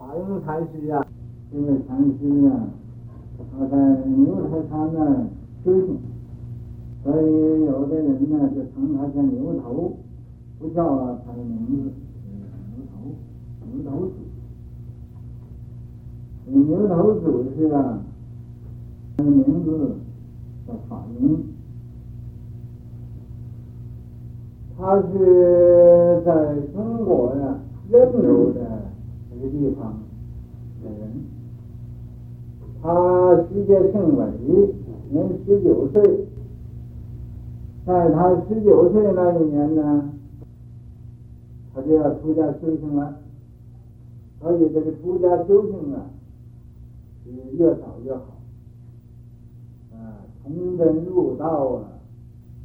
法庸禅师啊，这位禅师啊，他在牛头山呢修行，所以有的人呢就称他叫牛头，不叫他的名字，牛头，牛头祖，牛头祖是啊，他的名字叫法庸，他是在中国呀、啊，任州他世界姓韦，年十九岁，在他十九岁那一年呢，他就要出家修行了。所以这个出家修行啊，是越早越好，啊，从真入道啊，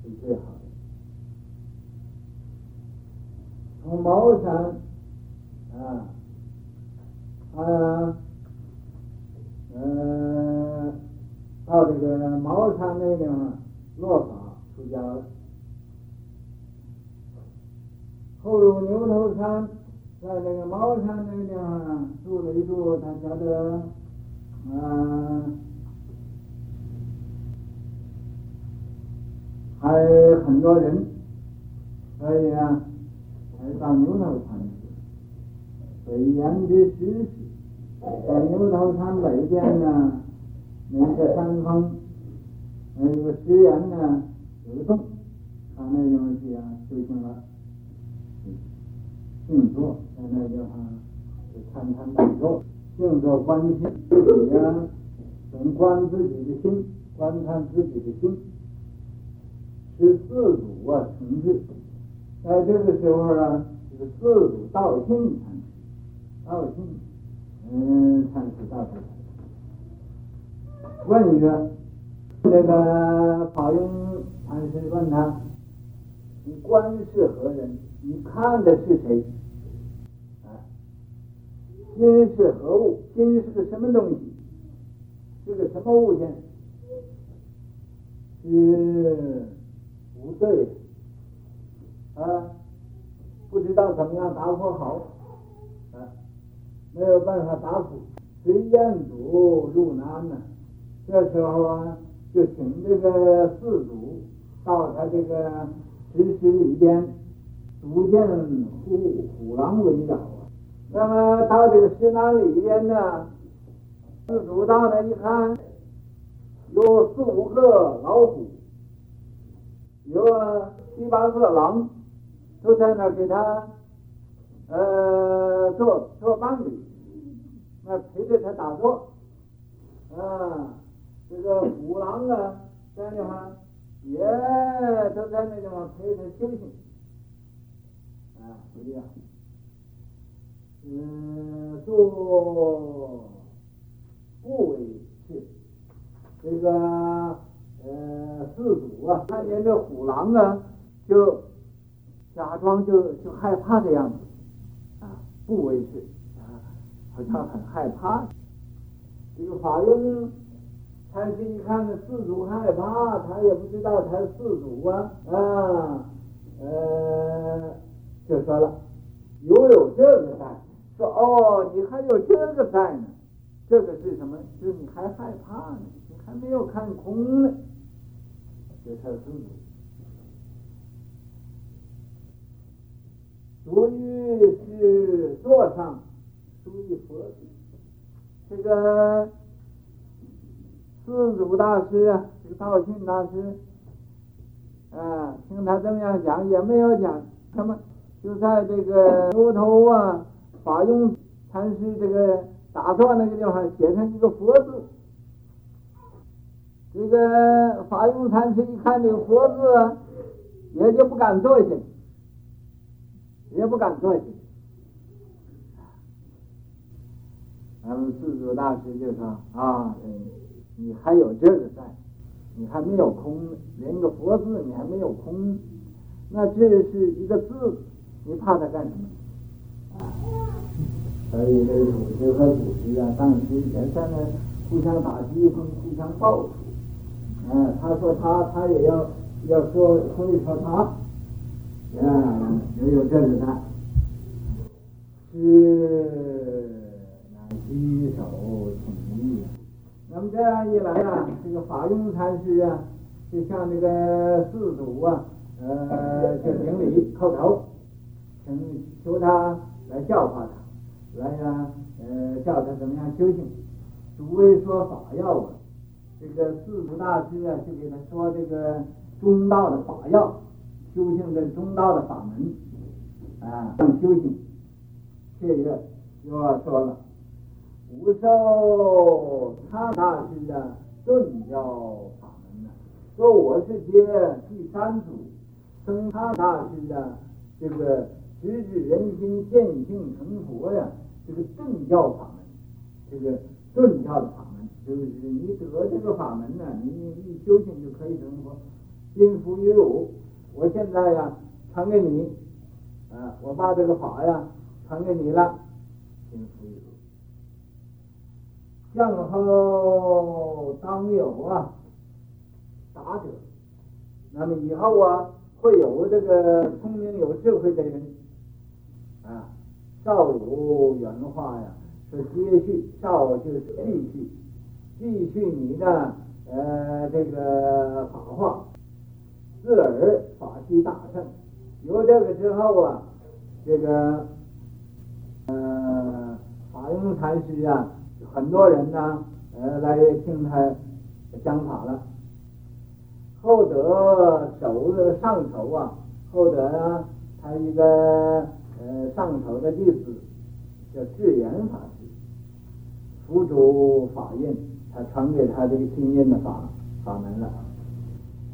是最好的。从茅山个茅山那地方落法出家了，后入牛头山，在那个茅山那地方住了一住，他觉得，嗯，还很多人，所以啊，才到牛头山去，所以言之实事。在牛头山北边呢，那个山峰，那个石岩呢，有个洞，他那地方去啊修行了，静坐在那地方就参禅打坐，静坐观心，自己呀，总观自己的心，观看自己的心，是四祖啊成就，在这个时候啊，这个四祖道庆禅师，道庆。嗯，禅师大师，问一个，那个法庸禅师问他：“你观是何人？你看的是谁？啊，心是何物？心是个什么东西？是个什么物件？是不对啊，不知道怎么样答复好啊。”没有办法答复，随彦祖入南呢。这时候啊，就请这个四祖到他这个石室里边，逐渐虎虎狼围绕啊。那么到这个石南里边呢，四祖到那一看，有四五个老虎，有七八个狼，都在那给他。呃，做做伴侣，那陪着他打坐，啊，这个狼啊，在那地方也都在那地方陪着休息，啊，不一样。嗯，做不为是，这个呃四祖啊，看见这虎狼啊，就假装就就害怕的样子。啊不为是啊，好像很害怕。这个法庸禅师一看这四祖害怕，他也不知道他是四祖啊啊，呃，就说了，有有这个在，说哦，你还有这个在呢，这个是什么？是你还害怕呢，你还没有看空呢，这才是四祖。属于是座上，属于佛子。这个四祖大师啊，这个道信大师，啊，听他这么样讲，也没有讲什么，就在这个牛头啊，法用禅师这个打坐那个地方写上一个佛字。这个法用禅师一看这个佛字，也就不敢坐下。也不敢坐下。咱们四祖大师就说：“啊，你还有这个在，你还没有空，连个佛字你还没有空，那这是一个字，你怕它干什么？”啊，所以这个祖师和组织啊，当时也在那互相打击，互相报复。啊，他说他，他也要要说说一说他。啊，也有这个的，这样一来啊，这个法庸禅师啊，就向这个寺主啊，呃，就顶礼叩头，请求他来教化他，来呀，呃，教他怎么样修行。主为说法要啊，这个寺主大师啊，就给他说这个中道的法要，修行的中道的法门啊，修行。这个又要说了。不受他大师的顿教法门呢，说我是接第三祖僧他大师的这个直指人心见性成佛呀，这个顿教法门，这个顿教的法门，就是你得这个法门呢，你一修行就可以成佛。今复于汝，我现在呀传给你，啊，我把这个法呀传给你了，今复于汝。向后当有啊，达者，那么以后啊，会有这个聪明有智慧的人啊。少如原话呀，是接续，少就是继续，继续你的呃这个法化，自而法器大盛。有这个之后啊，这个呃法用禅师啊。很多人呢，呃，来听他讲法了。后得首的上首啊，后得啊，他一个呃上首的弟子叫智圆法师，辅助法印，他传给他这个心印的法法门了。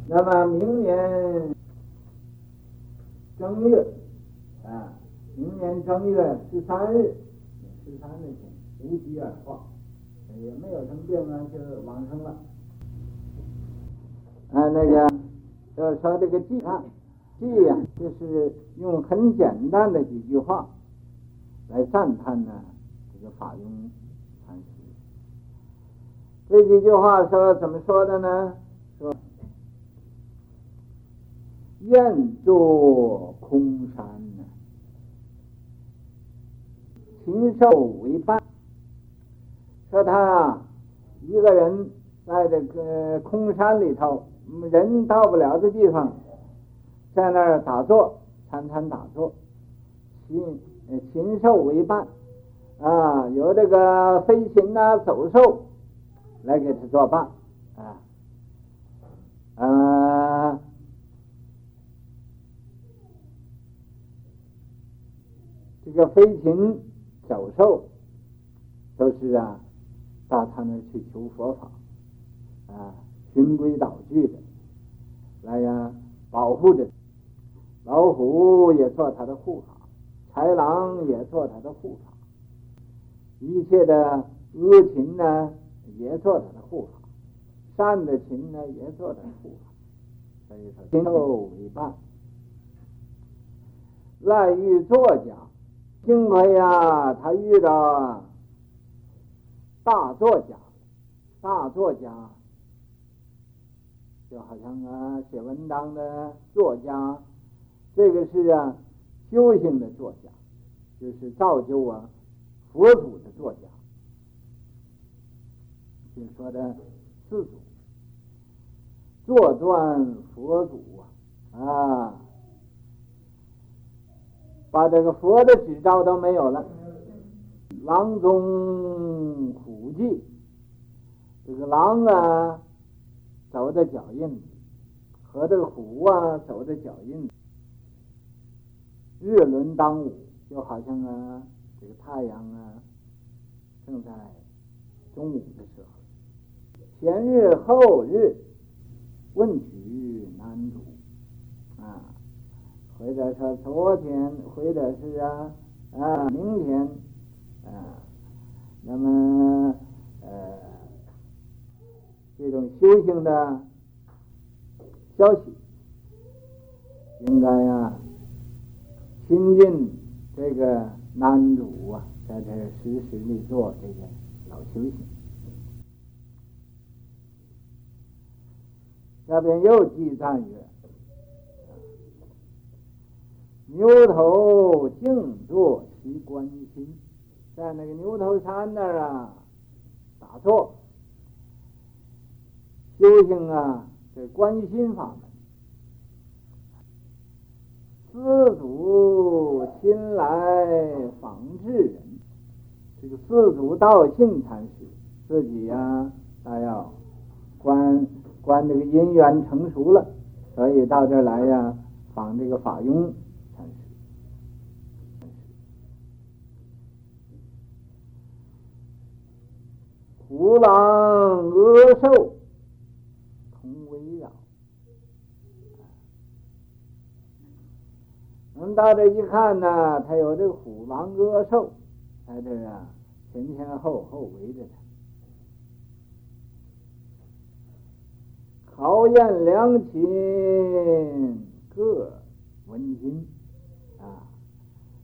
那么明年正月啊，明年正月十三日，十三日前无疾而化。也没有什么病啊，就是往生了。啊，那个就是说这个偈啊，偈呀，就是用很简单的几句话来赞叹呢这个法庸禅师。这几句话说怎么说的呢？说愿作空山呢，禽兽为伴。他啊，一个人在这个空山里头，人到不了的地方，在那儿打坐，参禅打坐，禽禽兽为伴，啊，有这个飞禽啊、走兽来给他作伴，啊，啊，这个飞禽走兽都是啊。到他那去求佛法，啊，循规蹈矩的来呀，保护着。老虎也做他的护法，豺狼也做他的护法，一切的恶禽呢，也做他的护法，善的禽呢，也做他的护法。所以说，禽兽为伴。赖遇作家，幸亏呀，他遇到。大作家，大作家，就好像啊，写文章的作家，这个是啊，修行的作家，就是造就啊，佛祖的作家，就说的四祖，坐传佛祖啊，啊，把这个佛的执照都没有了。狼踪虎迹，这个狼啊，走的脚印，和这个虎啊，走的脚印。日轮当午，就好像啊，这个太阳啊，正在中午的时候。前日后日，问取难主啊，或者说昨天，或者是啊啊明天。啊，那么呃，这种修行的消息，应该、啊，亲近这个男主啊，在这时时的做这个老修行。下边又记赞曰：牛头静坐其观心。在那个牛头山那儿啊，打坐，修行啊，这观心法门。施主心来访智人，这个师祖道信禅师自己呀、啊，他要观观这个因缘成熟了，所以到这儿来呀，访这个法庸。虎狼恶兽。我们到这一看呢，他有这个虎狼恶兽在这啊，前前后后围着他，考验良禽各闻经啊。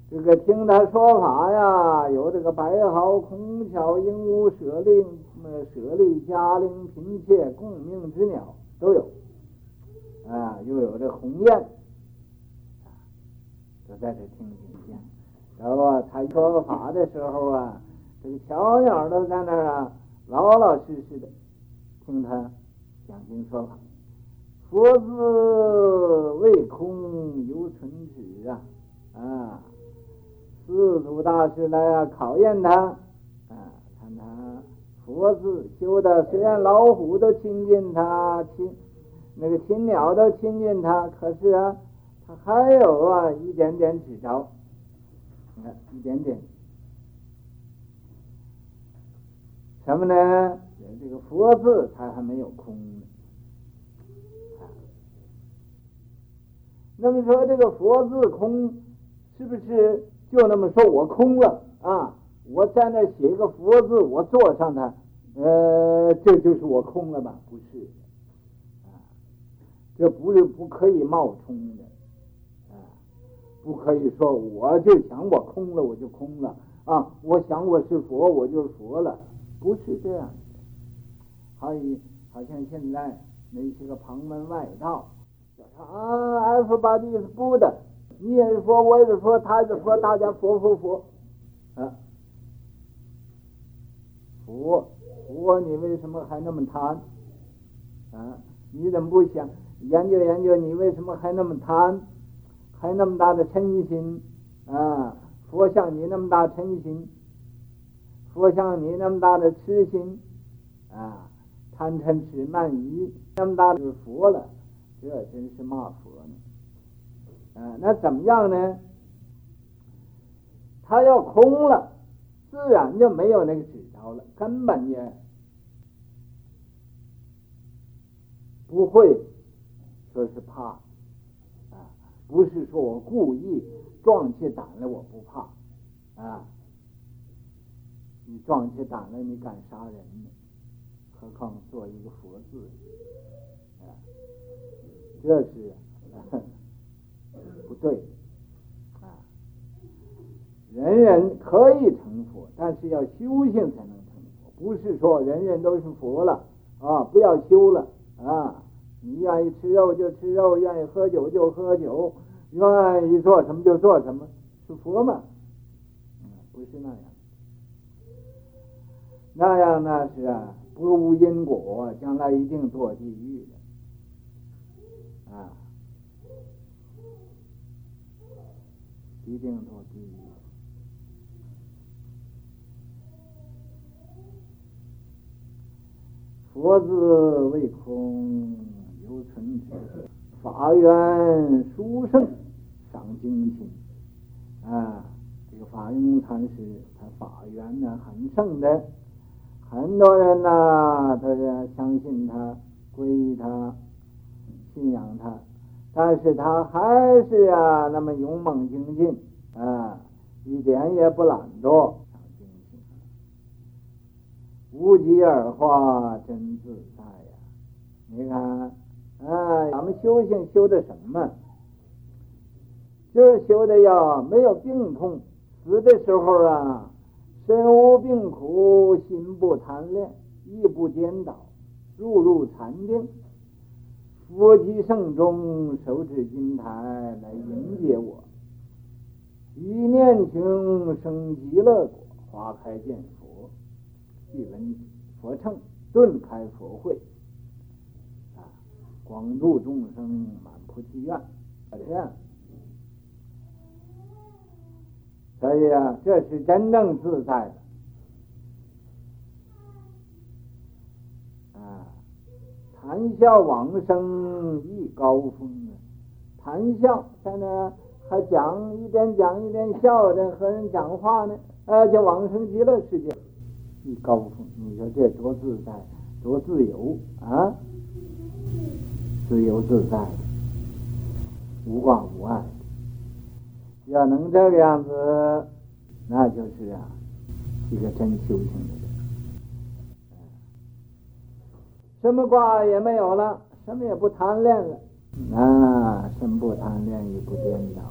这个听他说法呀，有这个白毫、孔巧、鹦鹉、舍利、舍利、迦陵、频切、共命之鸟都有啊，又有这鸿雁。都在这听经见，然后他说法的时候啊，这个小鸟都在那儿啊，老老实实的听他讲经说法。佛字未空犹存止啊啊！四祖大师来啊考验他啊，看他佛字修的，虽然老虎都亲近他，亲那个禽鸟都亲近他，可是啊。他还有啊，一点点执着，你看一点点，什么呢？这个佛字，它还没有空呢。那么说这个佛字空，是不是就那么说我空了啊？我在那写一个佛字，我坐上它，呃，这就是我空了吧？不是，啊，这不是不可以冒充的。不可以说，我就想我空了，我就空了啊！我想我是佛，我就佛了，不是这样的。好，好像现在那些个旁门外道，叫他啊，everybody is Buddha，你也是佛，我也是佛，他也是佛，大家佛佛佛啊！佛佛，你为什么还那么贪啊？你怎么不想研究研究？你为什么还那么贪？还那么大的嗔心啊！佛像你那么大嗔心，佛像你那么大的痴心啊！贪嗔痴慢疑那么大的佛了，这真是骂佛呢！啊，那怎么样呢？他要空了，自然就没有那个执着了，根本也不会说是怕啊。不是说我故意壮起胆来，我不怕啊！你壮起胆来，你敢杀人呢？何况做一个佛字啊？这是不对啊！人人可以成佛，但是要修行才能成佛，不是说人人都是佛了啊！不要修了啊！你愿意吃肉就吃肉，愿意喝酒就喝酒，愿意做什么就做什么，是佛吗？嗯，不是那样。那样那是啊，不无因果，将来一定堕地狱的，啊，一定堕地狱。佛字未空。犹存法缘殊胜，赏精勤啊！这个法云禅师，他法缘呢很胜的，很多人呢、他是相信他，皈依他，信仰他，但是他还是啊那么勇猛精进啊，一点也不懒惰，无疾而化，真自在呀！你看。啊，咱们修行修的什么？就是修的呀，没有病痛，死的时候啊，身无病苦，心不贪恋，意不颠倒，入入禅定，佛即圣中，手持金台来迎接我，一念情生极乐果，花开见佛，一闻佛乘，顿开佛慧。广度众生，满菩提愿，这样。所以啊，这是真正自在的。啊，谈笑往生亦高峰啊！谈笑在那还讲一边讲一边笑着和人讲话呢，呃，就往生极乐世界，亦高峰。你说这多自在，多自由啊！自由自在，无挂无碍。要能这个样子，那就是啊，一个真修行人。什么挂也没有了，什么也不贪恋了，啊，什么不贪恋，也不颠倒。